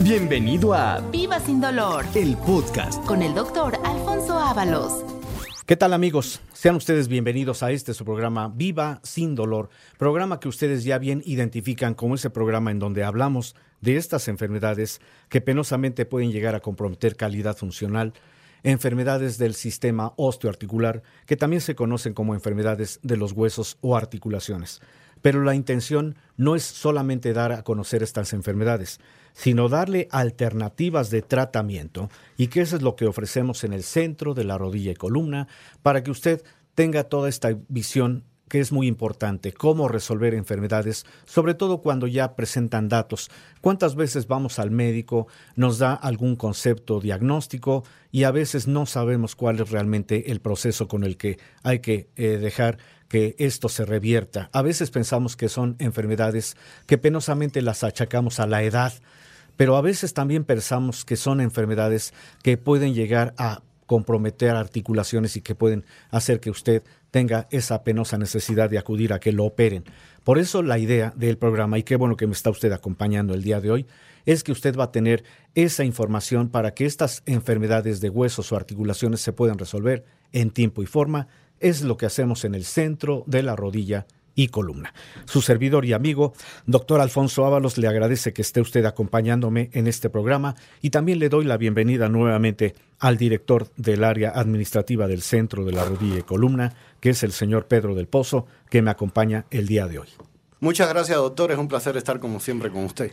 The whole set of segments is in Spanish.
Bienvenido a Viva sin dolor el podcast. con el doctor Alfonso Ábalos. ¿Qué tal amigos? Sean ustedes bienvenidos a este su programa Viva sin dolor, programa que ustedes ya bien identifican como ese programa en donde hablamos de estas enfermedades que penosamente pueden llegar a comprometer calidad funcional, enfermedades del sistema osteoarticular, que también se conocen como enfermedades de los huesos o articulaciones. Pero la intención no es solamente dar a conocer estas enfermedades, sino darle alternativas de tratamiento y que eso es lo que ofrecemos en el centro de la rodilla y columna para que usted tenga toda esta visión que es muy importante, cómo resolver enfermedades, sobre todo cuando ya presentan datos. ¿Cuántas veces vamos al médico, nos da algún concepto diagnóstico y a veces no sabemos cuál es realmente el proceso con el que hay que eh, dejar que esto se revierta? A veces pensamos que son enfermedades que penosamente las achacamos a la edad, pero a veces también pensamos que son enfermedades que pueden llegar a comprometer articulaciones y que pueden hacer que usted tenga esa penosa necesidad de acudir a que lo operen. Por eso la idea del programa, y qué bueno que me está usted acompañando el día de hoy, es que usted va a tener esa información para que estas enfermedades de huesos o articulaciones se puedan resolver en tiempo y forma. Es lo que hacemos en el centro de la rodilla y columna. Su servidor y amigo, doctor Alfonso Ábalos, le agradece que esté usted acompañándome en este programa y también le doy la bienvenida nuevamente al director del área administrativa del Centro de la Rodilla y Columna, que es el señor Pedro del Pozo, que me acompaña el día de hoy. Muchas gracias, doctor. Es un placer estar como siempre con usted.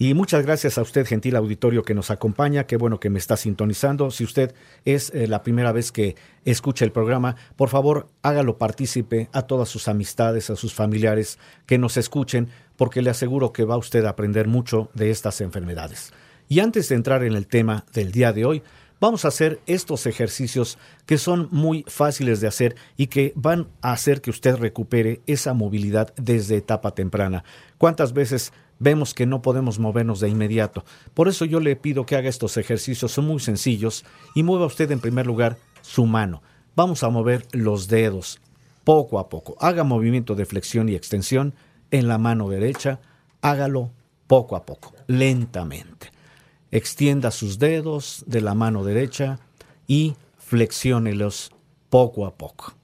Y muchas gracias a usted, gentil auditorio que nos acompaña. Qué bueno que me está sintonizando. Si usted es eh, la primera vez que escucha el programa, por favor hágalo partícipe a todas sus amistades, a sus familiares que nos escuchen, porque le aseguro que va usted a aprender mucho de estas enfermedades. Y antes de entrar en el tema del día de hoy, vamos a hacer estos ejercicios que son muy fáciles de hacer y que van a hacer que usted recupere esa movilidad desde etapa temprana. ¿Cuántas veces vemos que no podemos movernos de inmediato? Por eso yo le pido que haga estos ejercicios, son muy sencillos y mueva usted en primer lugar su mano. Vamos a mover los dedos poco a poco. Haga movimiento de flexión y extensión en la mano derecha, hágalo poco a poco, lentamente. Extienda sus dedos de la mano derecha y flexiónelos poco a poco.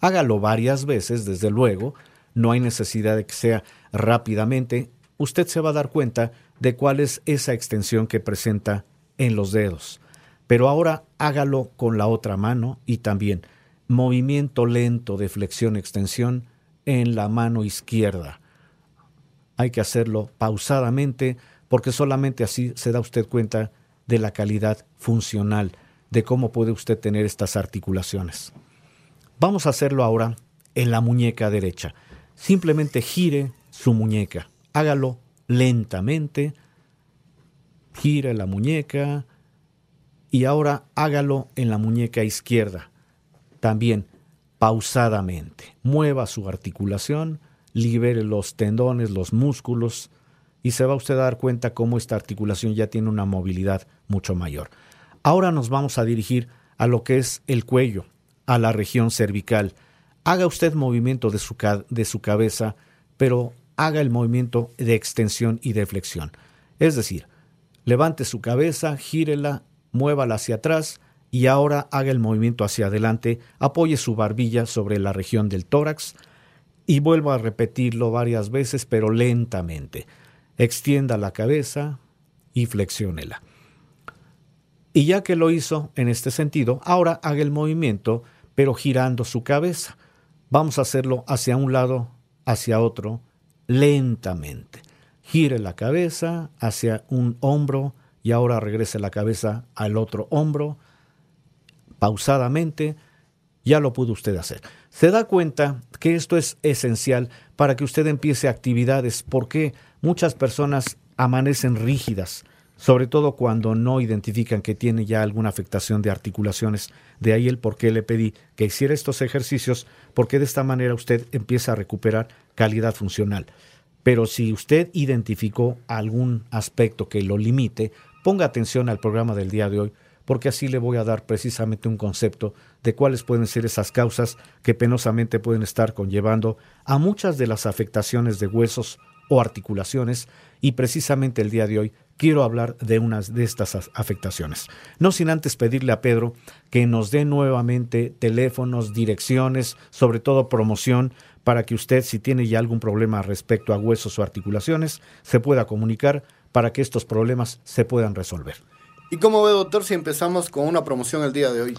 Hágalo varias veces, desde luego, no hay necesidad de que sea rápidamente. Usted se va a dar cuenta de cuál es esa extensión que presenta en los dedos. Pero ahora hágalo con la otra mano y también movimiento lento de flexión-extensión en la mano izquierda. Hay que hacerlo pausadamente porque solamente así se da usted cuenta de la calidad funcional, de cómo puede usted tener estas articulaciones. Vamos a hacerlo ahora en la muñeca derecha. Simplemente gire su muñeca, hágalo lentamente, gire la muñeca y ahora hágalo en la muñeca izquierda, también pausadamente. Mueva su articulación, libere los tendones, los músculos, y se va usted a dar cuenta cómo esta articulación ya tiene una movilidad mucho mayor. Ahora nos vamos a dirigir a lo que es el cuello, a la región cervical. Haga usted movimiento de su, de su cabeza, pero haga el movimiento de extensión y de flexión. Es decir, levante su cabeza, gírela, muévala hacia atrás y ahora haga el movimiento hacia adelante, apoye su barbilla sobre la región del tórax y vuelva a repetirlo varias veces, pero lentamente extienda la cabeza y flexiónela. Y ya que lo hizo en este sentido, ahora haga el movimiento, pero girando su cabeza. Vamos a hacerlo hacia un lado, hacia otro, lentamente. Gire la cabeza hacia un hombro y ahora regrese la cabeza al otro hombro. Pausadamente, ya lo pudo usted hacer. Se da cuenta que esto es esencial para que usted empiece actividades, porque muchas personas amanecen rígidas, sobre todo cuando no identifican que tiene ya alguna afectación de articulaciones. De ahí el por qué le pedí que hiciera estos ejercicios, porque de esta manera usted empieza a recuperar calidad funcional. Pero si usted identificó algún aspecto que lo limite, ponga atención al programa del día de hoy, porque así le voy a dar precisamente un concepto de cuáles pueden ser esas causas que penosamente pueden estar conllevando a muchas de las afectaciones de huesos o articulaciones y precisamente el día de hoy quiero hablar de unas de estas afectaciones. No sin antes pedirle a Pedro que nos dé nuevamente teléfonos, direcciones, sobre todo promoción, para que usted, si tiene ya algún problema respecto a huesos o articulaciones, se pueda comunicar para que estos problemas se puedan resolver. ¿Y cómo ve, doctor, si empezamos con una promoción el día de hoy?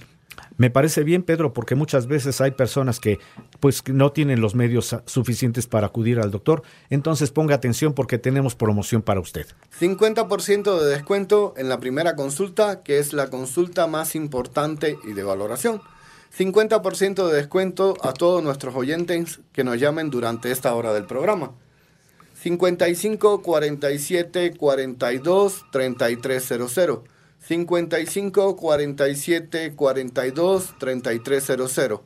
Me parece bien, Pedro, porque muchas veces hay personas que pues no tienen los medios suficientes para acudir al doctor. Entonces ponga atención porque tenemos promoción para usted. 50% de descuento en la primera consulta, que es la consulta más importante y de valoración. 50% de descuento a todos nuestros oyentes que nos llamen durante esta hora del programa. 55 47 42 3300 55 47 42 3300.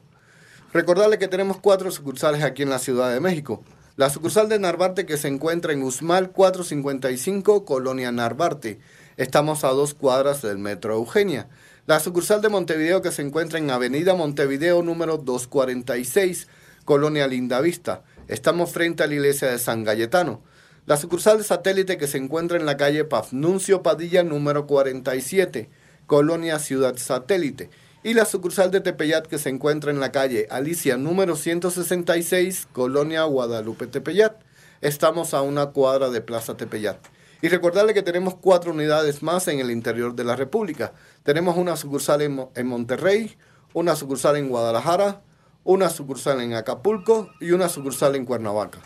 Recordarle que tenemos cuatro sucursales aquí en la Ciudad de México. La sucursal de Narvarte que se encuentra en Usmal 455, Colonia Narvarte. Estamos a dos cuadras del Metro Eugenia. La sucursal de Montevideo que se encuentra en Avenida Montevideo número 246, Colonia Lindavista. Estamos frente a la iglesia de San Galletano. La sucursal de satélite que se encuentra en la calle Pafnuncio Padilla número 47, Colonia Ciudad Satélite. Y la sucursal de Tepeyat que se encuentra en la calle Alicia número 166, Colonia Guadalupe Tepeyat. Estamos a una cuadra de Plaza Tepeyat. Y recordarle que tenemos cuatro unidades más en el interior de la República. Tenemos una sucursal en, en Monterrey, una sucursal en Guadalajara, una sucursal en Acapulco y una sucursal en Cuernavaca.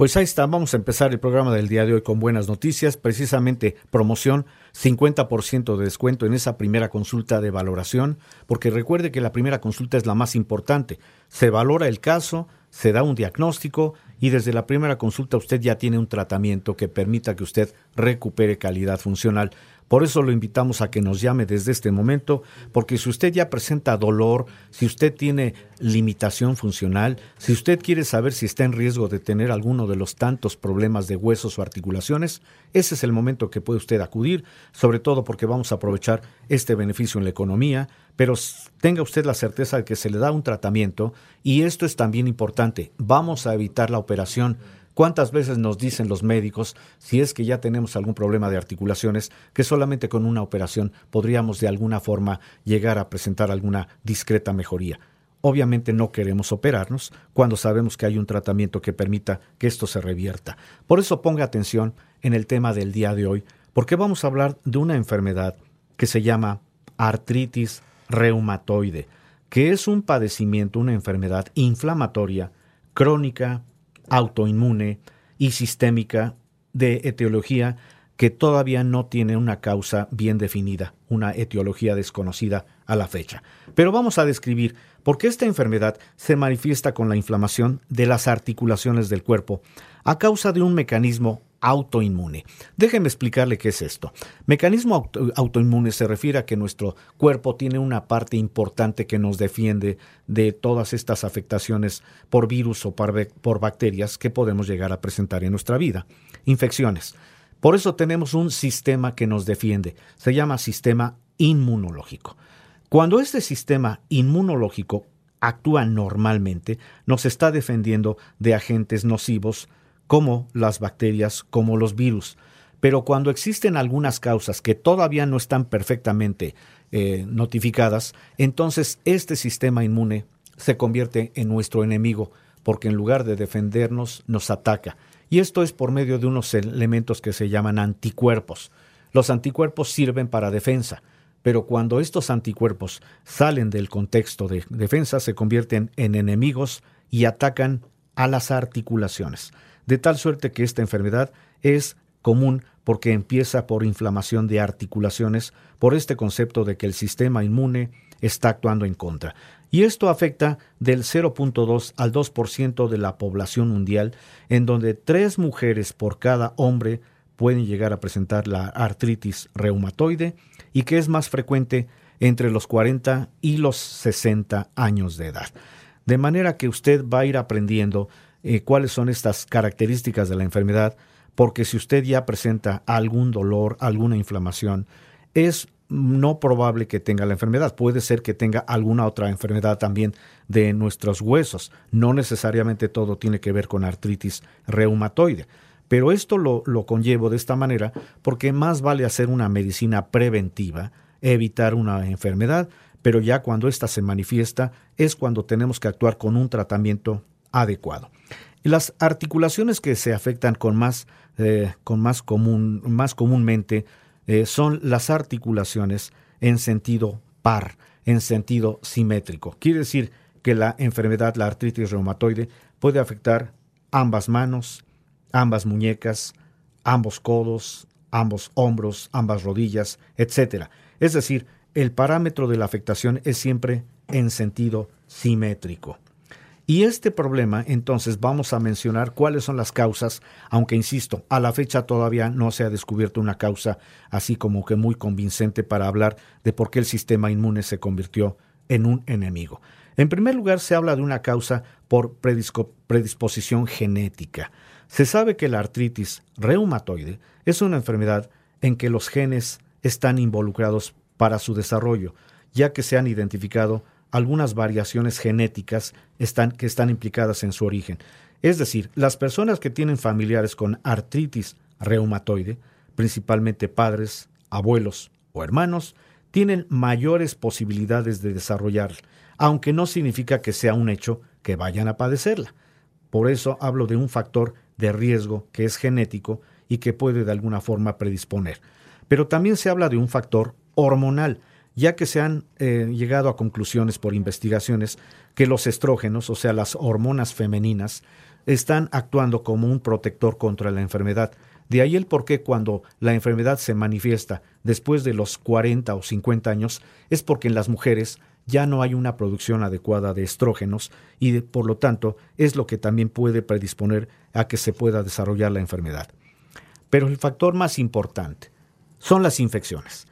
Pues ahí está, vamos a empezar el programa del día de hoy con buenas noticias, precisamente promoción, 50% de descuento en esa primera consulta de valoración, porque recuerde que la primera consulta es la más importante. Se valora el caso, se da un diagnóstico y desde la primera consulta usted ya tiene un tratamiento que permita que usted recupere calidad funcional. Por eso lo invitamos a que nos llame desde este momento, porque si usted ya presenta dolor, si usted tiene limitación funcional, si usted quiere saber si está en riesgo de tener alguno de los tantos problemas de huesos o articulaciones, ese es el momento que puede usted acudir, sobre todo porque vamos a aprovechar este beneficio en la economía, pero tenga usted la certeza de que se le da un tratamiento y esto es también importante, vamos a evitar la operación ¿Cuántas veces nos dicen los médicos, si es que ya tenemos algún problema de articulaciones, que solamente con una operación podríamos de alguna forma llegar a presentar alguna discreta mejoría? Obviamente no queremos operarnos cuando sabemos que hay un tratamiento que permita que esto se revierta. Por eso ponga atención en el tema del día de hoy, porque vamos a hablar de una enfermedad que se llama artritis reumatoide, que es un padecimiento, una enfermedad inflamatoria, crónica, autoinmune y sistémica de etiología que todavía no tiene una causa bien definida, una etiología desconocida a la fecha. Pero vamos a describir por qué esta enfermedad se manifiesta con la inflamación de las articulaciones del cuerpo a causa de un mecanismo autoinmune. Déjeme explicarle qué es esto. Mecanismo autoinmune se refiere a que nuestro cuerpo tiene una parte importante que nos defiende de todas estas afectaciones por virus o por bacterias que podemos llegar a presentar en nuestra vida. Infecciones. Por eso tenemos un sistema que nos defiende. Se llama sistema inmunológico. Cuando este sistema inmunológico actúa normalmente, nos está defendiendo de agentes nocivos como las bacterias, como los virus. Pero cuando existen algunas causas que todavía no están perfectamente eh, notificadas, entonces este sistema inmune se convierte en nuestro enemigo, porque en lugar de defendernos, nos ataca. Y esto es por medio de unos elementos que se llaman anticuerpos. Los anticuerpos sirven para defensa, pero cuando estos anticuerpos salen del contexto de defensa, se convierten en enemigos y atacan a las articulaciones de tal suerte que esta enfermedad es común porque empieza por inflamación de articulaciones, por este concepto de que el sistema inmune está actuando en contra. Y esto afecta del 0.2 al 2% de la población mundial, en donde tres mujeres por cada hombre pueden llegar a presentar la artritis reumatoide y que es más frecuente entre los 40 y los 60 años de edad. De manera que usted va a ir aprendiendo eh, cuáles son estas características de la enfermedad, porque si usted ya presenta algún dolor, alguna inflamación, es no probable que tenga la enfermedad. Puede ser que tenga alguna otra enfermedad también de nuestros huesos. No necesariamente todo tiene que ver con artritis reumatoide. Pero esto lo, lo conllevo de esta manera porque más vale hacer una medicina preventiva, evitar una enfermedad, pero ya cuando ésta se manifiesta es cuando tenemos que actuar con un tratamiento adecuado. las articulaciones que se afectan con más, eh, con más, común, más comúnmente eh, son las articulaciones en sentido par, en sentido simétrico. Quiere decir que la enfermedad, la artritis reumatoide, puede afectar ambas manos, ambas muñecas, ambos codos, ambos hombros, ambas rodillas, etc. Es decir, el parámetro de la afectación es siempre en sentido simétrico. Y este problema, entonces, vamos a mencionar cuáles son las causas, aunque insisto, a la fecha todavía no se ha descubierto una causa así como que muy convincente para hablar de por qué el sistema inmune se convirtió en un enemigo. En primer lugar, se habla de una causa por predisposición genética. Se sabe que la artritis reumatoide es una enfermedad en que los genes están involucrados para su desarrollo, ya que se han identificado algunas variaciones genéticas están, que están implicadas en su origen. Es decir, las personas que tienen familiares con artritis reumatoide, principalmente padres, abuelos o hermanos, tienen mayores posibilidades de desarrollarla, aunque no significa que sea un hecho que vayan a padecerla. Por eso hablo de un factor de riesgo que es genético y que puede de alguna forma predisponer. Pero también se habla de un factor hormonal, ya que se han eh, llegado a conclusiones por investigaciones que los estrógenos, o sea, las hormonas femeninas, están actuando como un protector contra la enfermedad. De ahí el por qué cuando la enfermedad se manifiesta después de los 40 o 50 años es porque en las mujeres ya no hay una producción adecuada de estrógenos y por lo tanto es lo que también puede predisponer a que se pueda desarrollar la enfermedad. Pero el factor más importante son las infecciones.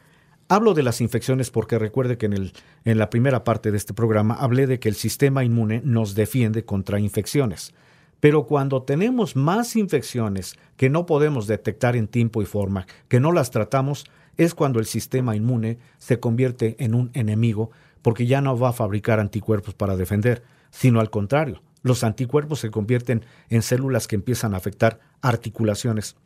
Hablo de las infecciones porque recuerde que en, el, en la primera parte de este programa hablé de que el sistema inmune nos defiende contra infecciones. Pero cuando tenemos más infecciones que no podemos detectar en tiempo y forma, que no las tratamos, es cuando el sistema inmune se convierte en un enemigo porque ya no va a fabricar anticuerpos para defender, sino al contrario, los anticuerpos se convierten en células que empiezan a afectar articulaciones.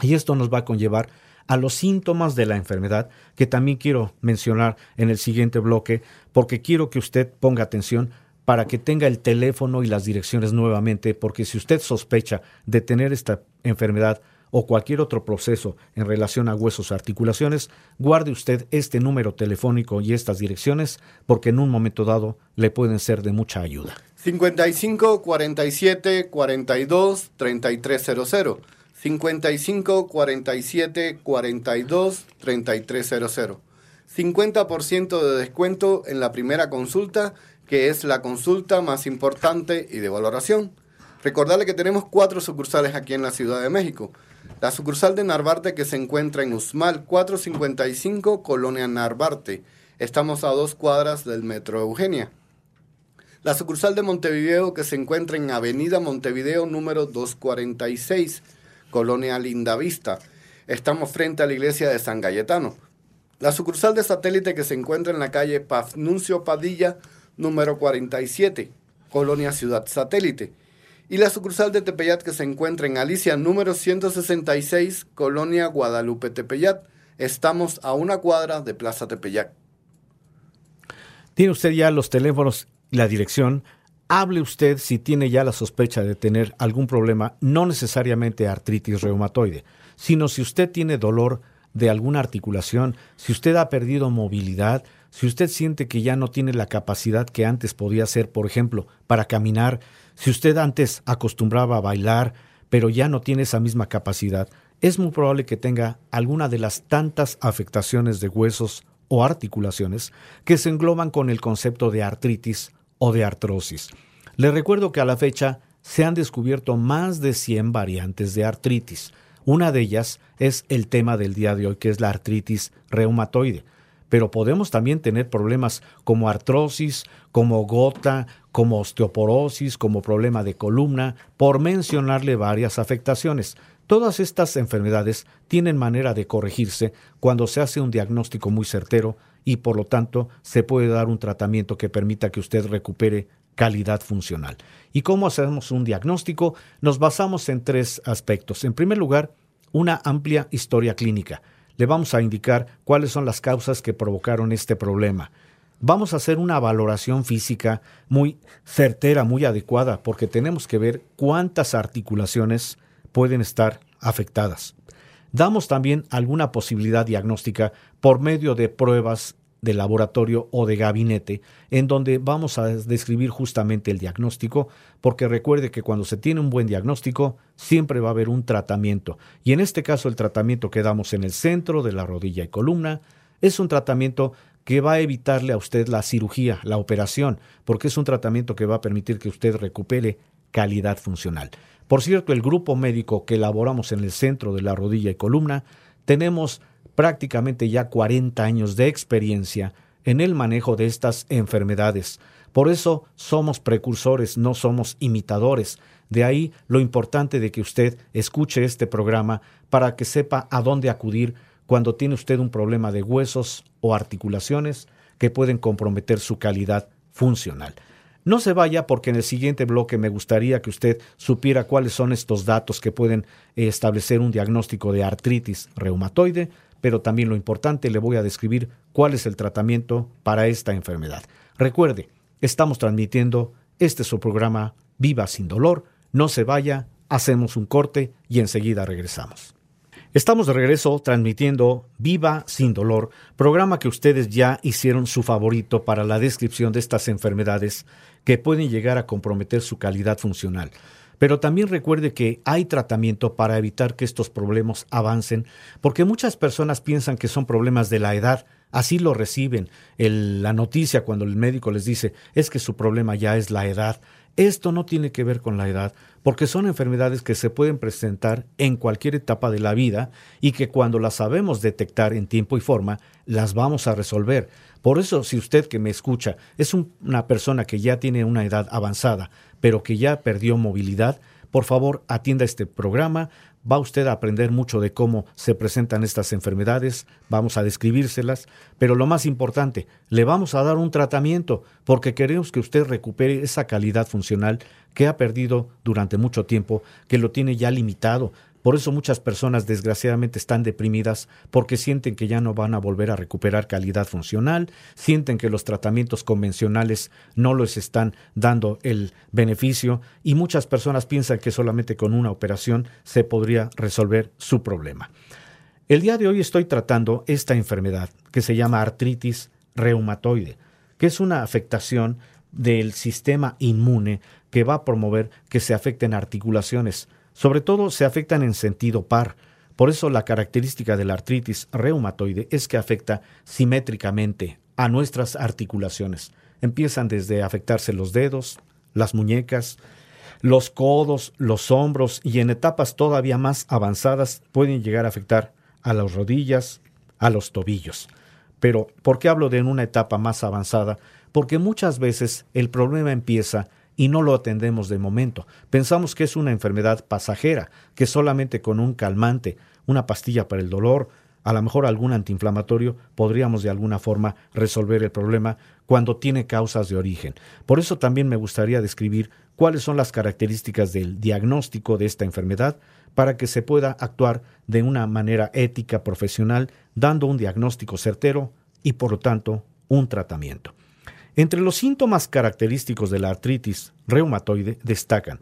Y esto nos va a conllevar a los síntomas de la enfermedad, que también quiero mencionar en el siguiente bloque, porque quiero que usted ponga atención para que tenga el teléfono y las direcciones nuevamente, porque si usted sospecha de tener esta enfermedad o cualquier otro proceso en relación a huesos o articulaciones, guarde usted este número telefónico y estas direcciones, porque en un momento dado le pueden ser de mucha ayuda. 55 47 42 3300 55 47 42 3300. 50% de descuento en la primera consulta, que es la consulta más importante y de valoración. Recordarle que tenemos cuatro sucursales aquí en la Ciudad de México. La sucursal de Narvarte que se encuentra en Usmal 455, Colonia Narvarte. Estamos a dos cuadras del Metro Eugenia. La sucursal de Montevideo que se encuentra en Avenida Montevideo número 246 Colonia Lindavista. Estamos frente a la iglesia de San Galletano. La sucursal de satélite que se encuentra en la calle Pafnuncio Padilla, número 47, Colonia Ciudad Satélite. Y la sucursal de Tepeyat que se encuentra en Alicia, número 166, Colonia Guadalupe Tepeyat. Estamos a una cuadra de Plaza Tepeyat. Tiene usted ya los teléfonos y la dirección hable usted si tiene ya la sospecha de tener algún problema, no necesariamente artritis reumatoide, sino si usted tiene dolor de alguna articulación, si usted ha perdido movilidad, si usted siente que ya no tiene la capacidad que antes podía hacer, por ejemplo, para caminar, si usted antes acostumbraba a bailar, pero ya no tiene esa misma capacidad, es muy probable que tenga alguna de las tantas afectaciones de huesos o articulaciones que se engloban con el concepto de artritis o de artrosis. Le recuerdo que a la fecha se han descubierto más de 100 variantes de artritis. Una de ellas es el tema del día de hoy, que es la artritis reumatoide. Pero podemos también tener problemas como artrosis, como gota, como osteoporosis, como problema de columna, por mencionarle varias afectaciones. Todas estas enfermedades tienen manera de corregirse cuando se hace un diagnóstico muy certero y por lo tanto se puede dar un tratamiento que permita que usted recupere calidad funcional. ¿Y cómo hacemos un diagnóstico? Nos basamos en tres aspectos. En primer lugar, una amplia historia clínica. Le vamos a indicar cuáles son las causas que provocaron este problema. Vamos a hacer una valoración física muy certera, muy adecuada, porque tenemos que ver cuántas articulaciones pueden estar afectadas. Damos también alguna posibilidad diagnóstica por medio de pruebas de laboratorio o de gabinete, en donde vamos a describir justamente el diagnóstico, porque recuerde que cuando se tiene un buen diagnóstico, siempre va a haber un tratamiento. Y en este caso, el tratamiento que damos en el centro de la rodilla y columna es un tratamiento que va a evitarle a usted la cirugía, la operación, porque es un tratamiento que va a permitir que usted recupere calidad funcional. Por cierto, el grupo médico que elaboramos en el centro de la rodilla y columna, tenemos prácticamente ya 40 años de experiencia en el manejo de estas enfermedades. Por eso somos precursores, no somos imitadores. De ahí lo importante de que usted escuche este programa para que sepa a dónde acudir cuando tiene usted un problema de huesos o articulaciones que pueden comprometer su calidad funcional. No se vaya porque en el siguiente bloque me gustaría que usted supiera cuáles son estos datos que pueden establecer un diagnóstico de artritis reumatoide, pero también lo importante, le voy a describir cuál es el tratamiento para esta enfermedad. Recuerde, estamos transmitiendo este su programa Viva sin dolor. No se vaya, hacemos un corte y enseguida regresamos. Estamos de regreso transmitiendo Viva sin dolor, programa que ustedes ya hicieron su favorito para la descripción de estas enfermedades que pueden llegar a comprometer su calidad funcional. Pero también recuerde que hay tratamiento para evitar que estos problemas avancen, porque muchas personas piensan que son problemas de la edad, así lo reciben. la noticia cuando el médico les dice es que su problema ya es la edad. Esto no tiene que ver con la edad, porque son enfermedades que se pueden presentar en cualquier etapa de la vida y que cuando las sabemos detectar en tiempo y forma, las vamos a resolver. Por eso, si usted que me escucha es una persona que ya tiene una edad avanzada, pero que ya perdió movilidad, por favor atienda este programa. Va usted a aprender mucho de cómo se presentan estas enfermedades, vamos a describírselas, pero lo más importante, le vamos a dar un tratamiento porque queremos que usted recupere esa calidad funcional que ha perdido durante mucho tiempo, que lo tiene ya limitado, por eso muchas personas desgraciadamente están deprimidas porque sienten que ya no van a volver a recuperar calidad funcional, sienten que los tratamientos convencionales no les están dando el beneficio y muchas personas piensan que solamente con una operación se podría resolver su problema. El día de hoy estoy tratando esta enfermedad que se llama artritis reumatoide, que es una afectación del sistema inmune que va a promover que se afecten articulaciones, sobre todo se afectan en sentido par. Por eso la característica de la artritis reumatoide es que afecta simétricamente a nuestras articulaciones. Empiezan desde afectarse los dedos, las muñecas, los codos, los hombros y en etapas todavía más avanzadas pueden llegar a afectar a las rodillas, a los tobillos. Pero, ¿por qué hablo de una etapa más avanzada? Porque muchas veces el problema empieza y no lo atendemos de momento. Pensamos que es una enfermedad pasajera, que solamente con un calmante, una pastilla para el dolor, a lo mejor algún antiinflamatorio, podríamos de alguna forma resolver el problema cuando tiene causas de origen. Por eso también me gustaría describir cuáles son las características del diagnóstico de esta enfermedad para que se pueda actuar de una manera ética, profesional, dando un diagnóstico certero y, por lo tanto, un tratamiento. Entre los síntomas característicos de la artritis reumatoide destacan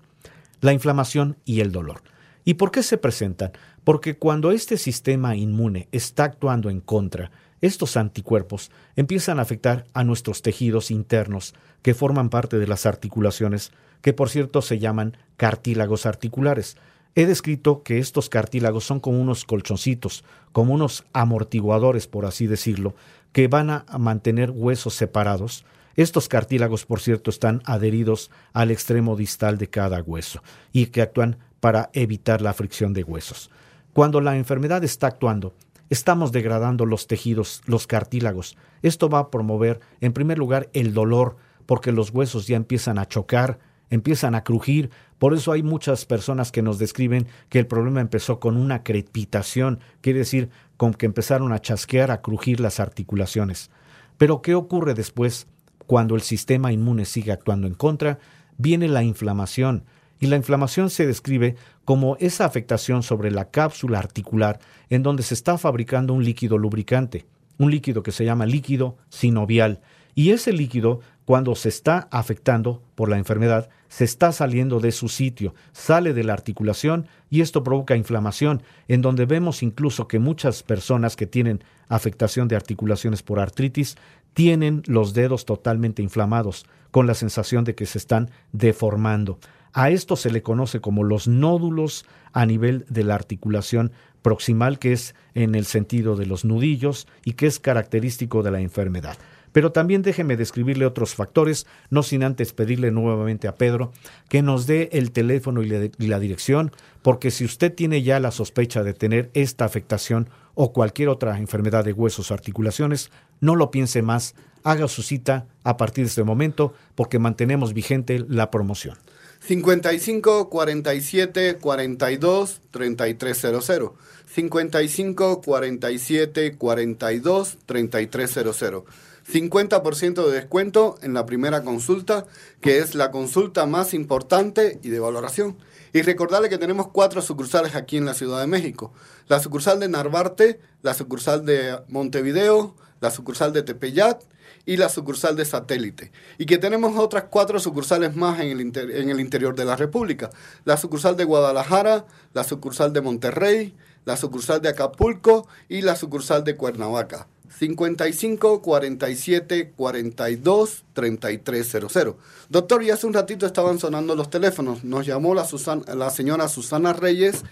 la inflamación y el dolor. ¿Y por qué se presentan? Porque cuando este sistema inmune está actuando en contra, estos anticuerpos empiezan a afectar a nuestros tejidos internos que forman parte de las articulaciones, que por cierto se llaman cartílagos articulares. He descrito que estos cartílagos son como unos colchoncitos, como unos amortiguadores, por así decirlo, que van a mantener huesos separados estos cartílagos, por cierto, están adheridos al extremo distal de cada hueso y que actúan para evitar la fricción de huesos. Cuando la enfermedad está actuando, estamos degradando los tejidos, los cartílagos. Esto va a promover, en primer lugar, el dolor, porque los huesos ya empiezan a chocar, empiezan a crujir. Por eso hay muchas personas que nos describen que el problema empezó con una crepitación, quiere decir con que empezaron a chasquear, a crujir las articulaciones. Pero ¿qué ocurre después? Cuando el sistema inmune sigue actuando en contra, viene la inflamación. Y la inflamación se describe como esa afectación sobre la cápsula articular en donde se está fabricando un líquido lubricante, un líquido que se llama líquido sinovial. Y ese líquido, cuando se está afectando por la enfermedad, se está saliendo de su sitio, sale de la articulación y esto provoca inflamación, en donde vemos incluso que muchas personas que tienen afectación de articulaciones por artritis tienen los dedos totalmente inflamados, con la sensación de que se están deformando. A esto se le conoce como los nódulos a nivel de la articulación proximal, que es en el sentido de los nudillos y que es característico de la enfermedad. Pero también déjeme describirle otros factores, no sin antes pedirle nuevamente a Pedro que nos dé el teléfono y la, dirección, porque si usted tiene ya la sospecha de tener esta afectación o cualquier otra enfermedad de huesos o articulaciones, no lo piense más, haga su cita a partir de este momento porque mantenemos vigente la promoción. 55 47 42 3300. 55 47 42 3300. 50% de descuento en la primera consulta, que es la consulta más importante y de valoración. Y recordarle que tenemos cuatro sucursales aquí en la Ciudad de México. La sucursal de Narvarte, la sucursal de Montevideo, la sucursal de Tepeyat y la sucursal de satélite. Y que tenemos otras cuatro sucursales más en el, en el interior de la República. La sucursal de Guadalajara, la sucursal de Monterrey, la sucursal de Acapulco y la sucursal de Cuernavaca. 55 47 42 3300. Doctor, y hace un ratito estaban sonando los teléfonos. Nos llamó la, la señora Susana Reyes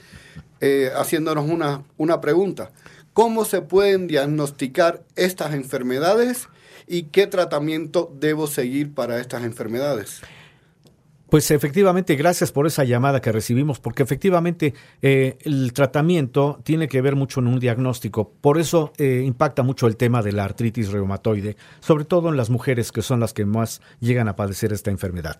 eh, haciéndonos una, una pregunta. ¿Cómo se pueden diagnosticar estas enfermedades y qué tratamiento debo seguir para estas enfermedades? Pues efectivamente, gracias por esa llamada que recibimos, porque efectivamente eh, el tratamiento tiene que ver mucho en un diagnóstico. Por eso eh, impacta mucho el tema de la artritis reumatoide, sobre todo en las mujeres que son las que más llegan a padecer esta enfermedad.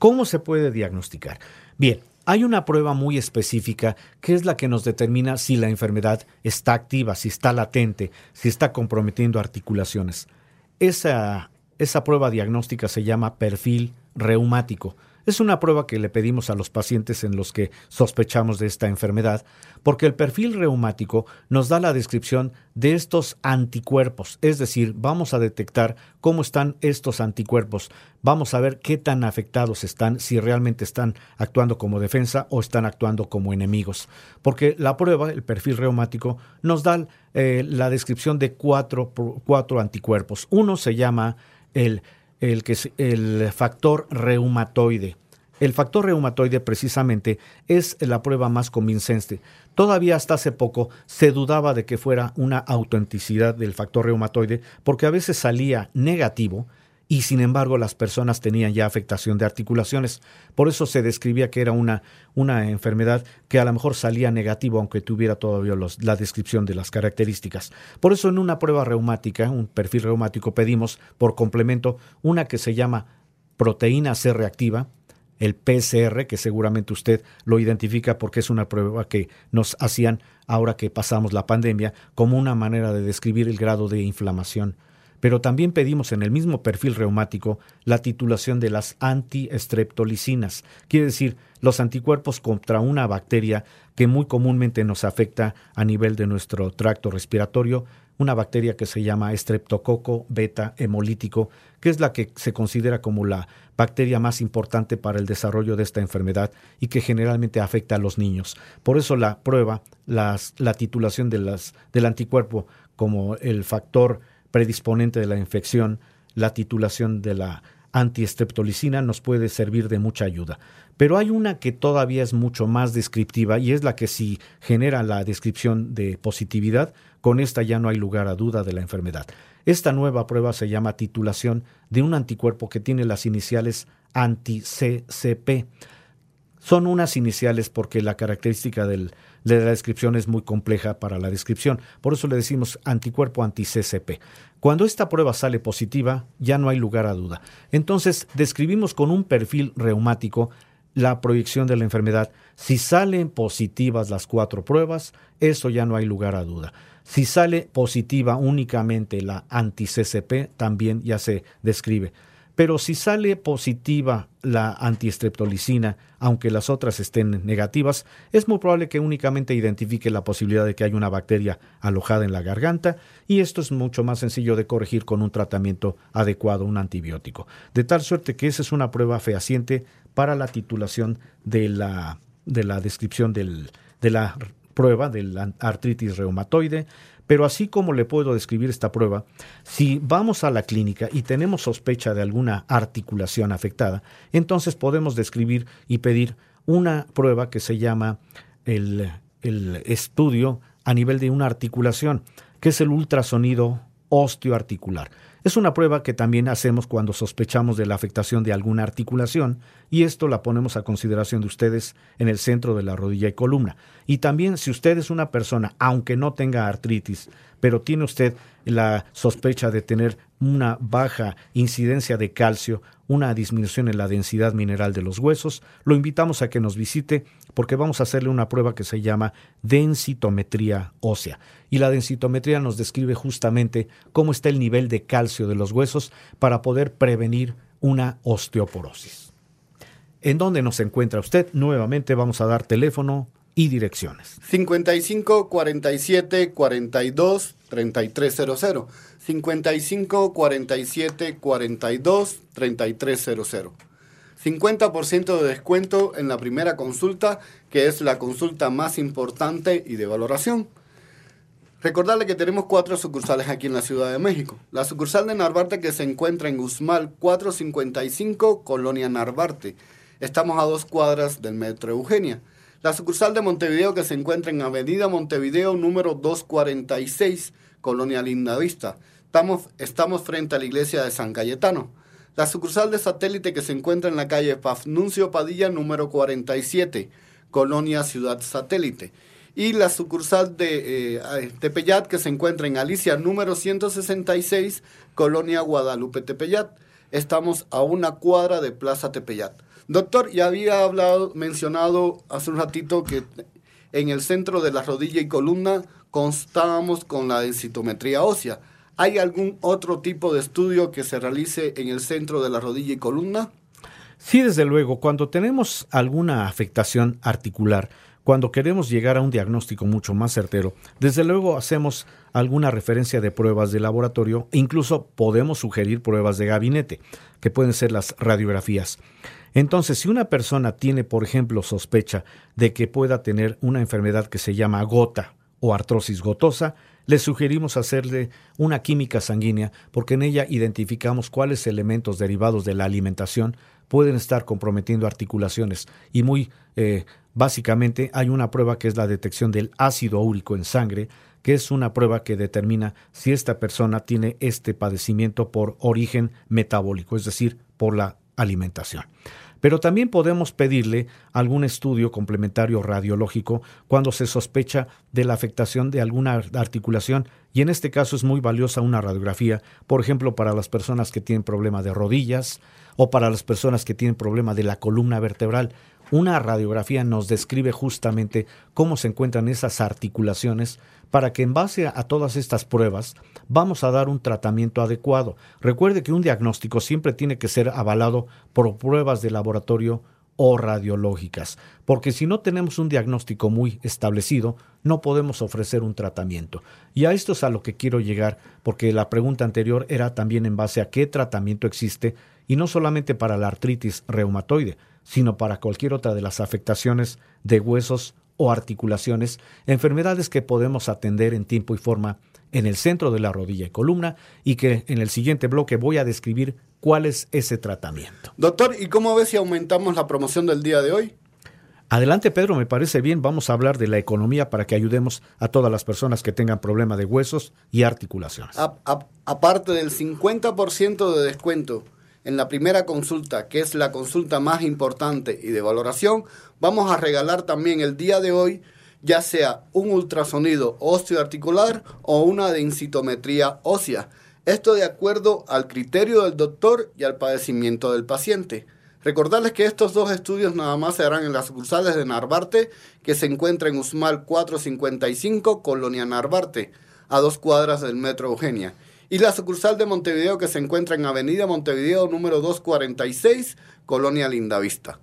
¿Cómo se puede diagnosticar? Bien, hay una prueba muy específica que es la que nos determina si la enfermedad está activa, si está latente, si está comprometiendo articulaciones. Esa, esa prueba diagnóstica se llama perfil reumático. Es una prueba que le pedimos a los pacientes en los que sospechamos de esta enfermedad, porque el perfil reumático nos da la descripción de estos anticuerpos, es decir, vamos a detectar cómo están estos anticuerpos, vamos a ver qué tan afectados están, si realmente están actuando como defensa o están actuando como enemigos, porque la prueba, el perfil reumático, nos da eh, la descripción de cuatro, cuatro anticuerpos. Uno se llama el el, que el factor reumatoide. El factor reumatoide precisamente es la prueba más convincente. Todavía hasta hace poco se dudaba de que fuera una autenticidad del factor reumatoide porque a veces salía negativo y sin embargo las personas tenían ya afectación de articulaciones. Por eso se describía que era una, una enfermedad que a lo mejor salía negativo aunque tuviera todavía la descripción de las características. Por eso en una prueba reumática, un perfil reumático, pedimos por complemento una que se llama proteína C reactiva, el PCR, que seguramente usted lo identifica porque es una prueba que nos hacían ahora que pasamos la pandemia como una manera de describir el grado de inflamación pero también pedimos en el mismo perfil reumático la titulación de las antiestreptolicinas, quiere decir los anticuerpos contra una bacteria que muy comúnmente nos afecta a nivel de nuestro tracto respiratorio, una bacteria que se llama estreptococo beta hemolítico, que es la que se considera como la bacteria más importante para el desarrollo de esta enfermedad y que generalmente afecta a los niños. Por eso la prueba, la titulación del anticuerpo como el factor predisponente de la infección, la titulación de la antiestreptolicina nos puede servir de mucha ayuda. Pero hay una que todavía es mucho más descriptiva y es la que si genera la descripción de positividad, con esta ya no hay lugar a duda de la enfermedad. Esta nueva prueba se llama titulación de un anticuerpo que tiene las iniciales anti-CCP. Son unas iniciales porque la característica de la descripción es muy compleja para la descripción. Por eso le decimos anticuerpo anti-CCP. Cuando esta prueba sale positiva, ya no hay lugar a duda. Entonces, describimos con un perfil reumático la proyección de la enfermedad. Si salen positivas las cuatro pruebas, eso ya no hay lugar a duda. Si sale positiva únicamente la anti-CCP, también ya se describe. Pero si sale positiva la antiestreptolicina, aunque las otras estén negativas, es muy probable que únicamente identifique la posibilidad de que haya una bacteria alojada en la garganta y esto es mucho más sencillo de corregir con un tratamiento adecuado, un antibiótico. De tal suerte que esa es una prueba fehaciente para la titulación de la, de la descripción de la prueba de la artritis reumatoide, pero así como le puedo describir esta prueba, si vamos a la clínica y tenemos sospecha de alguna articulación afectada, entonces podemos describir y pedir una prueba que se llama el, el estudio a nivel de una articulación, que es el ultrasonido osteoarticular. Es una prueba que también hacemos cuando sospechamos de la afectación de alguna articulación y esto la ponemos a consideración de ustedes en el centro de la rodilla y columna. Y también si usted es una persona, aunque no tenga artritis, pero tiene usted la sospecha de tener una baja incidencia de calcio, una disminución en la densidad mineral de los huesos, lo invitamos a que nos visite porque vamos a hacerle una prueba que se llama densitometría ósea. Y la densitometría nos describe justamente cómo está el nivel de calcio de los huesos para poder prevenir una osteoporosis. ¿En dónde nos encuentra usted? Nuevamente vamos a dar teléfono y direcciones. 55 47 42 3300. 55 47 42 3300. 50% de descuento en la primera consulta, que es la consulta más importante y de valoración. Recordarle que tenemos cuatro sucursales aquí en la Ciudad de México. La sucursal de Narvarte que se encuentra en Guzmán 455, Colonia Narvarte. Estamos a dos cuadras del Metro Eugenia. La sucursal de Montevideo que se encuentra en Avenida Montevideo número 246, Colonia Lindavista. Estamos, estamos frente a la iglesia de San Cayetano. La sucursal de satélite que se encuentra en la calle Pafnuncio Padilla número 47, Colonia Ciudad Satélite. Y la sucursal de eh, Tepeyat que se encuentra en Alicia número 166, Colonia Guadalupe Tepeyat. Estamos a una cuadra de Plaza Tepeyat. Doctor, ya había hablado, mencionado hace un ratito que en el centro de la rodilla y columna constábamos con la densitometría ósea. ¿Hay algún otro tipo de estudio que se realice en el centro de la rodilla y columna? Sí, desde luego, cuando tenemos alguna afectación articular, cuando queremos llegar a un diagnóstico mucho más certero, desde luego hacemos alguna referencia de pruebas de laboratorio incluso podemos sugerir pruebas de gabinete, que pueden ser las radiografías. Entonces, si una persona tiene, por ejemplo, sospecha de que pueda tener una enfermedad que se llama gota o artrosis gotosa, le sugerimos hacerle una química sanguínea porque en ella identificamos cuáles elementos derivados de la alimentación pueden estar comprometiendo articulaciones y muy eh, básicamente hay una prueba que es la detección del ácido úrico en sangre que es una prueba que determina si esta persona tiene este padecimiento por origen metabólico, es decir, por la alimentación. Pero también podemos pedirle algún estudio complementario radiológico cuando se sospecha de la afectación de alguna articulación y en este caso es muy valiosa una radiografía, por ejemplo, para las personas que tienen problema de rodillas o para las personas que tienen problema de la columna vertebral. Una radiografía nos describe justamente cómo se encuentran esas articulaciones para que en base a, todas estas pruebas vamos a dar un tratamiento adecuado. Recuerde que un diagnóstico siempre tiene que ser avalado por pruebas de laboratorio o radiológicas, porque si no tenemos un diagnóstico muy establecido, no podemos ofrecer un tratamiento. Y a esto es a lo que quiero llegar, porque la pregunta anterior era también en base a qué tratamiento existe, y no solamente para la artritis reumatoide, sino para cualquier otra de las afectaciones de huesos o articulaciones, enfermedades que podemos atender en tiempo y forma en el centro de la rodilla y columna y que en el siguiente bloque voy a describir cuál es ese tratamiento. Doctor, ¿y cómo ves si aumentamos la promoción del día de hoy? Adelante, Pedro, me parece bien. Vamos a hablar de la economía para que ayudemos a todas las personas que tengan problema de huesos y articulaciones. aparte del 50% de descuento en la primera consulta, que es la consulta más importante y de valoración, vamos a regalar también el día de hoy ya sea un ultrasonido osteoarticular o una densitometría ósea. Esto de acuerdo al criterio del doctor y al padecimiento del paciente. Recordarles que estos dos estudios nada más se harán en las sucursales de Narvarte, que se encuentra en Usmal 455, Colonia Narvarte, a dos cuadras del Metro Eugenia y la sucursal de Montevideo que se encuentra en Avenida Montevideo número 246, Colonia Lindavista.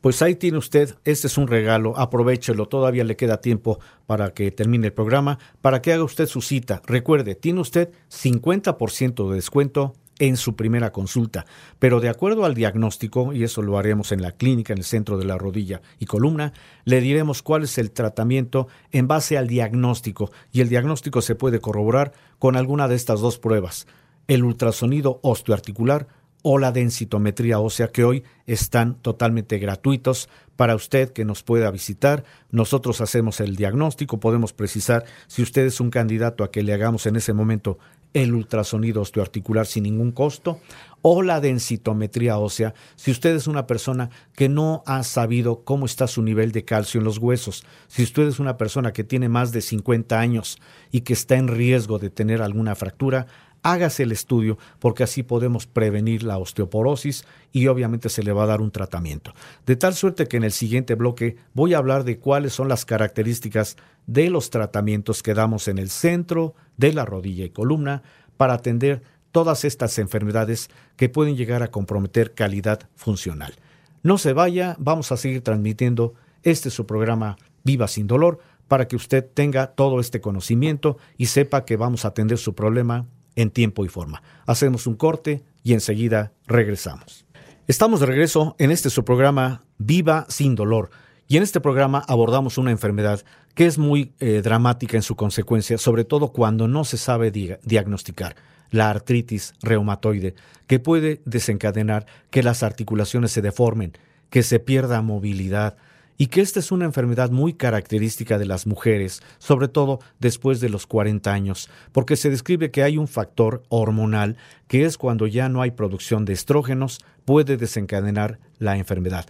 Pues ahí tiene usted, este es un regalo, aprovechelo, todavía le queda tiempo para que termine el programa, para que haga usted su cita. Recuerde, tiene usted 50% de descuento en su primera consulta, pero de acuerdo al diagnóstico, y eso lo haremos en la clínica en el centro de la rodilla y columna, le diremos cuál es el tratamiento en base al diagnóstico, y el diagnóstico se puede corroborar con alguna de estas dos pruebas, el ultrasonido osteoarticular o la densitometría ósea que hoy están totalmente gratuitos para usted que nos pueda visitar. Nosotros hacemos el diagnóstico, podemos precisar si usted es un candidato a que le hagamos en ese momento el ultrasonido osteoarticular sin ningún costo o la densitometría ósea si usted es una persona que no ha sabido cómo está su nivel de calcio en los huesos, si usted es una persona que tiene más de 50 años y que está en riesgo de tener alguna fractura, hágase el estudio porque así podemos prevenir la osteoporosis y obviamente se le va a dar un tratamiento. De tal suerte que en el siguiente bloque voy a hablar de cuáles son las características de los tratamientos que damos en el centro de la rodilla y columna para atender todas estas enfermedades que pueden llegar a comprometer calidad funcional. No se vaya, vamos a seguir transmitiendo este su programa Viva sin dolor para que usted tenga todo este conocimiento y sepa que vamos a atender su problema en tiempo y forma. Hacemos un corte y enseguida regresamos. Estamos de regreso en este su programa Viva sin dolor. Y en este programa abordamos una enfermedad que es muy eh, dramática en su consecuencia, sobre todo cuando no se sabe diagnosticar, la artritis reumatoide, que puede desencadenar que las articulaciones se deformen, que se pierda movilidad, y que esta es una enfermedad muy característica de las mujeres, sobre todo después de los 40 años, porque se describe que hay un factor hormonal que es cuando ya no hay producción de estrógenos, puede desencadenar la enfermedad.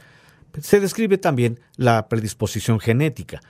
Se describe también la predisposición genética,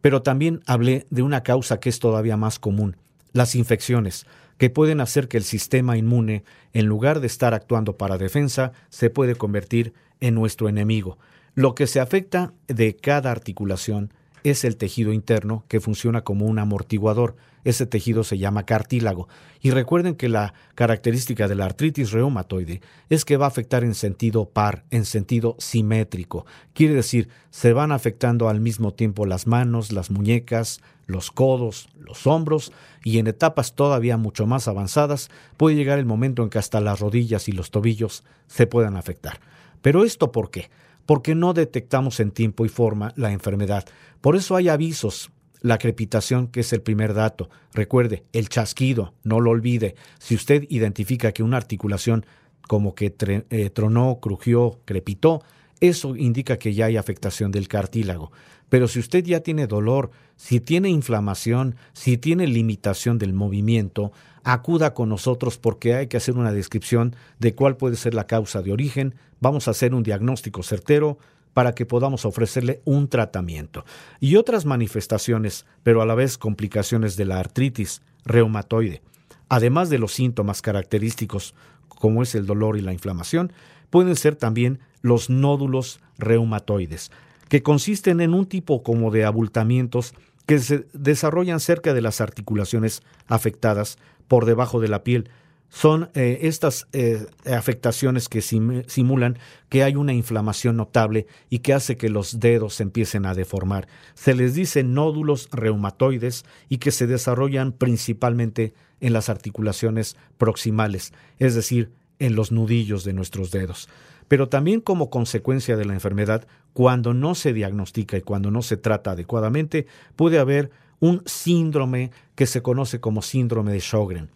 pero también hablé de una causa que es todavía más común, las infecciones, que pueden hacer que el sistema inmune, en lugar de estar actuando para defensa, se puede convertir en nuestro enemigo. Lo que se afecta de cada articulación es el tejido interno que funciona como un amortiguador. Ese tejido se llama cartílago. Y recuerden que la característica de la artritis reumatoide es que va a afectar en sentido par, en sentido simétrico. Quiere decir, se van afectando al mismo tiempo las manos, las muñecas, los codos, los hombros y en etapas todavía mucho más avanzadas puede llegar el momento en que hasta las rodillas y los tobillos se puedan afectar. Pero esto por qué? Porque no detectamos en tiempo y forma la enfermedad. Por eso hay avisos. La crepitación, que es el primer dato. Recuerde, el chasquido, no lo olvide. Si usted identifica que una articulación como que eh, tronó, crujió, crepitó, eso indica que ya hay afectación del cartílago. Pero si usted ya tiene dolor, si tiene inflamación, si tiene limitación del movimiento, acuda con nosotros porque hay que hacer una descripción de cuál puede ser la causa de origen. Vamos a hacer un diagnóstico certero para que podamos ofrecerle un tratamiento. Y otras manifestaciones, pero a la vez complicaciones de la artritis reumatoide. Además de los síntomas característicos como es el dolor y la inflamación, pueden ser también los nódulos reumatoides, que consisten en un tipo como de abultamientos que se desarrollan cerca de las articulaciones afectadas por debajo de la piel. Son eh, estas eh, afectaciones que simulan que hay una inflamación notable y que hace que los dedos se empiecen a deformar. Se les dice nódulos reumatoides y que se desarrollan principalmente en las articulaciones proximales, es decir, en los nudillos de nuestros dedos pero también como consecuencia de la enfermedad, cuando no se diagnostica y cuando no se trata adecuadamente, puede haber un síndrome que se conoce como síndrome de Sjögren.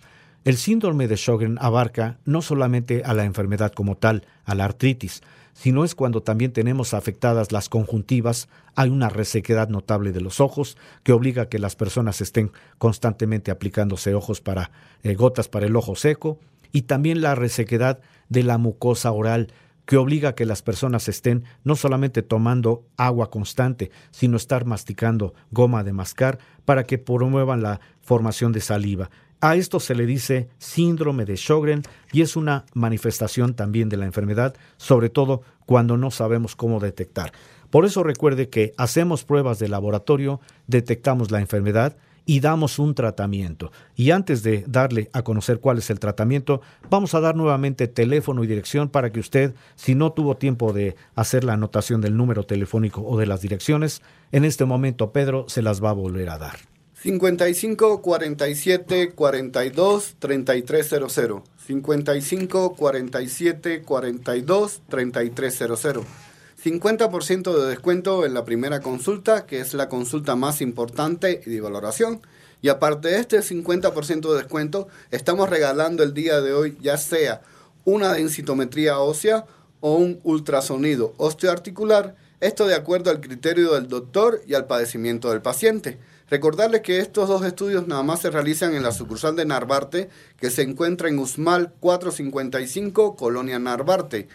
El síndrome de Sjögren abarca no solamente a la enfermedad como tal, a la artritis, sino es cuando también tenemos afectadas las conjuntivas, hay una resequedad notable de los ojos que obliga a que las personas estén constantemente aplicándose ojos para eh, gotas para el ojo seco y también la resequedad de la mucosa oral que obliga a que las personas estén no solamente tomando agua constante, sino estar masticando goma de mascar para que promuevan la formación de saliva. A esto se le dice síndrome de Sjögren y es una manifestación también de la enfermedad, sobre todo cuando no sabemos cómo detectar. Por eso recuerde que hacemos pruebas de laboratorio, detectamos la enfermedad y damos un tratamiento. Y antes de darle a conocer cuál es el tratamiento, vamos a dar nuevamente teléfono y dirección para que usted, si no tuvo tiempo de hacer la anotación del número telefónico o de las direcciones, en este momento Pedro se las va a volver a dar. 55 47 42 3300. 55 47 42 3300. 50% de descuento en la primera consulta, que es la consulta más importante y de valoración. Y aparte de este 50% de descuento, estamos regalando el día de hoy ya sea una densitometría ósea o un ultrasonido osteoarticular, esto de acuerdo al criterio del doctor y al padecimiento del paciente. Recordarles que estos dos estudios nada más se realizan en la sucursal de Narvarte, que se encuentra en Usmal 455, Colonia Narvarte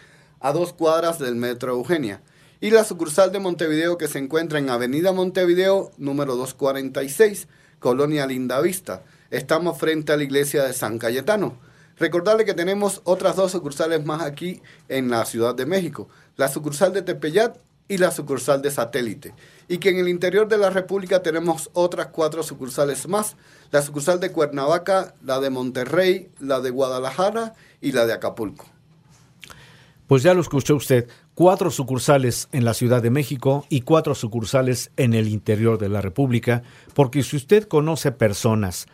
a dos cuadras del Metro Eugenia. Y la sucursal de Montevideo que se encuentra en Avenida Montevideo, número 246, Colonia Lindavista. Estamos frente a la iglesia de San Cayetano. Recordarle que tenemos otras dos sucursales más aquí en la Ciudad de México, la sucursal de Tepeyat y la sucursal de Satélite. Y que en el interior de la República tenemos otras cuatro sucursales más, la sucursal de Cuernavaca, la de Monterrey, la de Guadalajara y la de Acapulco. Pues ya lo escuchó usted, cuatro sucursales en la Ciudad de México y cuatro sucursales en el interior de la República, porque si usted conoce personas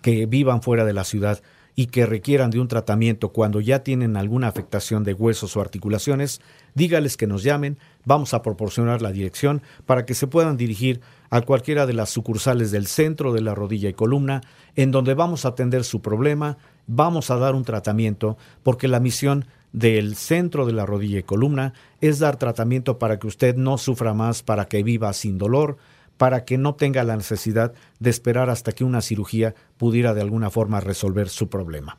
que vivan fuera de la ciudad y que requieran de un tratamiento cuando ya tienen alguna afectación de huesos o articulaciones, dígales que nos llamen, vamos a proporcionar la dirección para que se puedan dirigir a cualquiera de las sucursales del centro de la rodilla y columna, en donde vamos a atender su problema, vamos a dar un tratamiento, porque la misión del centro de la rodilla y columna es dar tratamiento para que usted no sufra más, para que viva sin dolor, para que no tenga la necesidad de esperar hasta que una cirugía pudiera de alguna forma resolver su problema.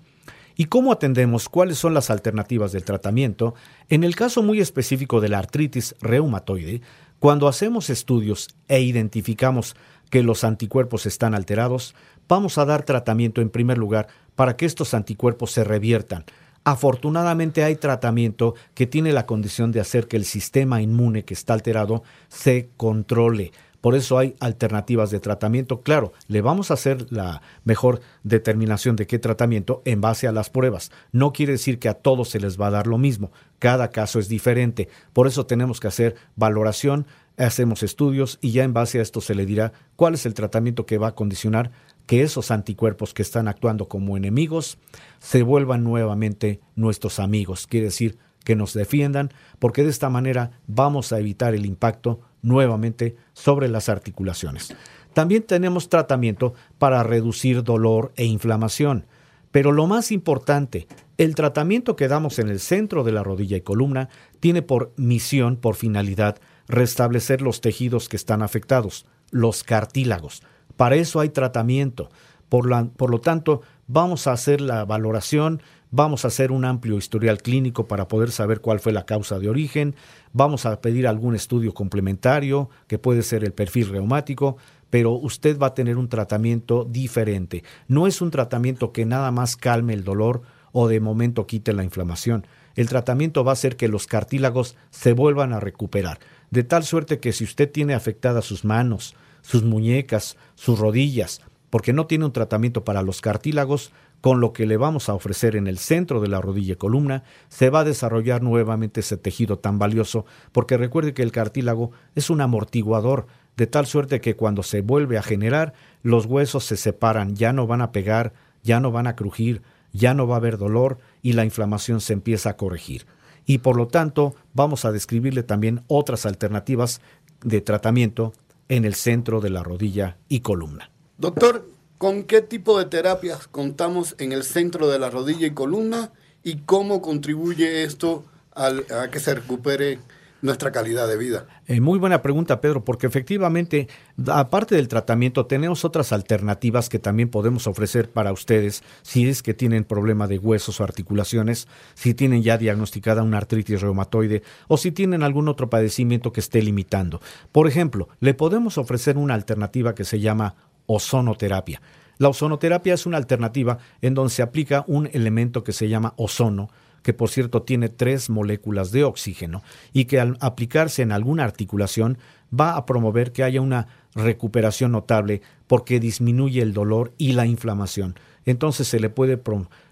¿Y cómo atendemos? ¿Cuáles son las alternativas del tratamiento? En el caso muy específico de la artritis reumatoide, cuando hacemos estudios e identificamos que los anticuerpos están alterados, vamos a dar tratamiento en primer lugar para que estos anticuerpos se reviertan, Afortunadamente hay tratamiento que tiene la condición de hacer que el sistema inmune que está alterado se controle. Por eso hay alternativas de tratamiento. Claro, le vamos a hacer la mejor determinación de qué tratamiento en base a las pruebas. No quiere decir que a todos se les va a dar lo mismo. Cada caso es diferente. Por eso tenemos que hacer valoración, hacemos estudios y ya en base a esto se le dirá cuál es el tratamiento que va a condicionar que esos anticuerpos que están actuando como enemigos se vuelvan nuevamente nuestros amigos. Quiere decir que nos defiendan, porque de esta manera vamos a evitar el impacto nuevamente sobre las articulaciones. También tenemos tratamiento para reducir dolor e inflamación. Pero lo más importante, el tratamiento que damos en el centro de la rodilla y columna tiene por misión, por finalidad, restablecer los tejidos que están afectados, los cartílagos. Para eso hay tratamiento. Por, lo tanto, vamos a hacer la valoración, vamos a hacer un amplio historial clínico para poder saber cuál fue la causa de origen, vamos a pedir algún estudio complementario, que puede ser el perfil reumático, pero usted va a tener un tratamiento diferente. No es un tratamiento que nada más calme el dolor o de momento quite la inflamación. El tratamiento va a hacer que los cartílagos se vuelvan a recuperar, de tal suerte que si usted tiene afectadas sus manos, sus muñecas, sus rodillas, porque no tiene un tratamiento para los cartílagos, con lo que le vamos a ofrecer en el centro de la rodilla y columna, se va a desarrollar nuevamente ese tejido tan valioso, porque recuerde que el cartílago es un amortiguador, de tal suerte que cuando se vuelve a generar, los huesos se separan, ya no van a pegar, ya no van a crujir, ya no va a haber dolor y la inflamación se empieza a corregir. Y por lo tanto, vamos a describirle también otras alternativas de tratamiento en el centro de la rodilla y columna. Doctor, ¿con qué tipo de terapias contamos en el centro de la rodilla y columna y cómo contribuye esto a que se recupere nuestra calidad de vida? Eh, muy buena pregunta, Pedro, porque efectivamente, aparte del tratamiento, tenemos otras alternativas que también podemos ofrecer para ustedes si es que tienen problema de huesos o articulaciones, si tienen ya diagnosticada una artritis reumatoide o si tienen algún otro padecimiento que esté limitando. Por ejemplo, le podemos ofrecer una alternativa que se llama ozonoterapia. La ozonoterapia es una alternativa en donde se aplica un elemento que se llama ozono, que por cierto tiene tres moléculas de oxígeno y que al aplicarse en alguna articulación va a promover que haya una recuperación notable porque disminuye el dolor y la inflamación. Entonces se le puede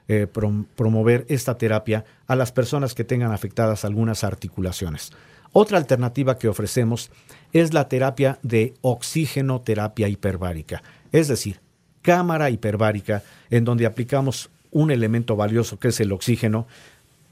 eh, promover esta terapia a las personas que tengan afectadas algunas articulaciones. Otra alternativa que ofrecemos es la terapia de oxígeno terapia hiperbárica, es decir, cámara hiperbárica en donde aplicamos un elemento valioso que es el oxígeno,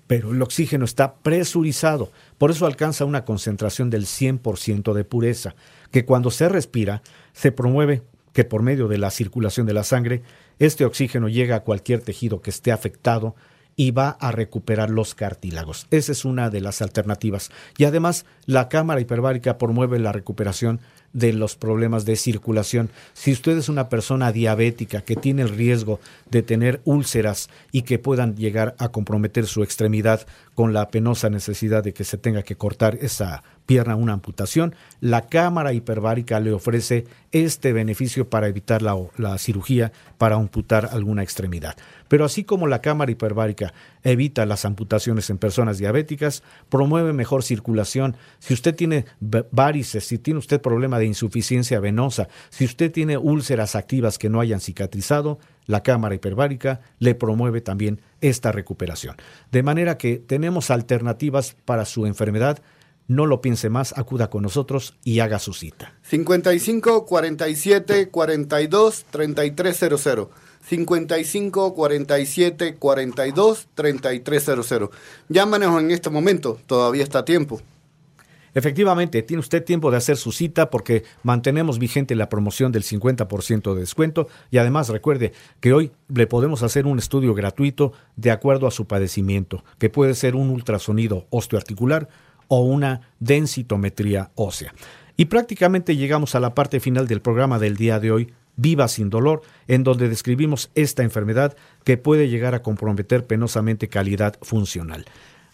pero el oxígeno está presurizado, por eso alcanza una concentración del 100% de pureza, que cuando se respira se promueve que por medio de la circulación de la sangre, este oxígeno llega a cualquier tejido que esté afectado y va a recuperar los cartílagos. Esa es una de las alternativas. Y además, la cámara hiperbárica promueve la recuperación de los problemas de circulación. Si usted es una persona diabética que tiene el riesgo de tener úlceras y que puedan llegar a comprometer su extremidad con la penosa necesidad de que se tenga que cortar esa pierna, una amputación, la cámara hiperbárica le ofrece este beneficio para evitar la, la cirugía para amputar alguna extremidad. Pero así como la cámara hiperbárica evita las amputaciones en personas diabéticas, promueve mejor circulación. Si usted tiene varices, si tiene usted problema de insuficiencia venosa, si usted tiene úlceras activas que no hayan cicatrizado, la cámara hiperbárica le promueve también esta recuperación. De manera que tenemos alternativas para su enfermedad. No lo piense más, acuda con nosotros y haga su cita. 55 47 42 3300. 55 47 42 3300. Llámanos en este momento, todavía está a tiempo. Efectivamente, tiene usted tiempo de hacer su cita porque mantenemos vigente la promoción del 50% de descuento y además recuerde que hoy le podemos hacer un estudio gratuito de acuerdo a su padecimiento, que puede ser un ultrasonido osteoarticular o una densitometría ósea. Y prácticamente llegamos a la parte final del programa del día de hoy, Viva sin dolor, en donde describimos esta enfermedad que puede llegar a comprometer penosamente calidad funcional.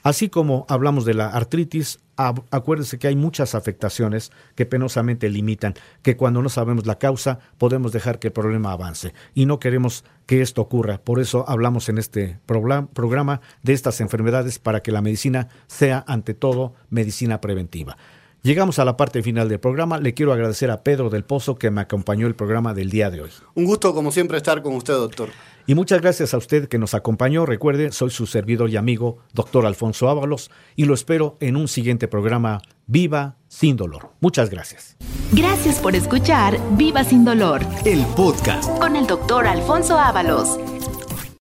Así como hablamos de la artritis, acuérdese que hay muchas afectaciones que penosamente limitan, que cuando no sabemos la causa podemos dejar que el problema avance y no queremos que esto ocurra. Por eso hablamos en este programa de estas enfermedades para que la medicina sea ante todo medicina preventiva. Llegamos a la parte final del programa. Le quiero agradecer a Pedro del Pozo que me acompañó el programa del día de hoy. Un gusto, como siempre, estar con usted, doctor. Y muchas gracias a usted que nos acompañó. Recuerde, soy su servidor y amigo, doctor Alfonso Ábalos, y lo espero en un siguiente programa, Viva sin dolor. Muchas gracias. Gracias por escuchar Viva sin dolor, el podcast con el doctor Alfonso Ábalos.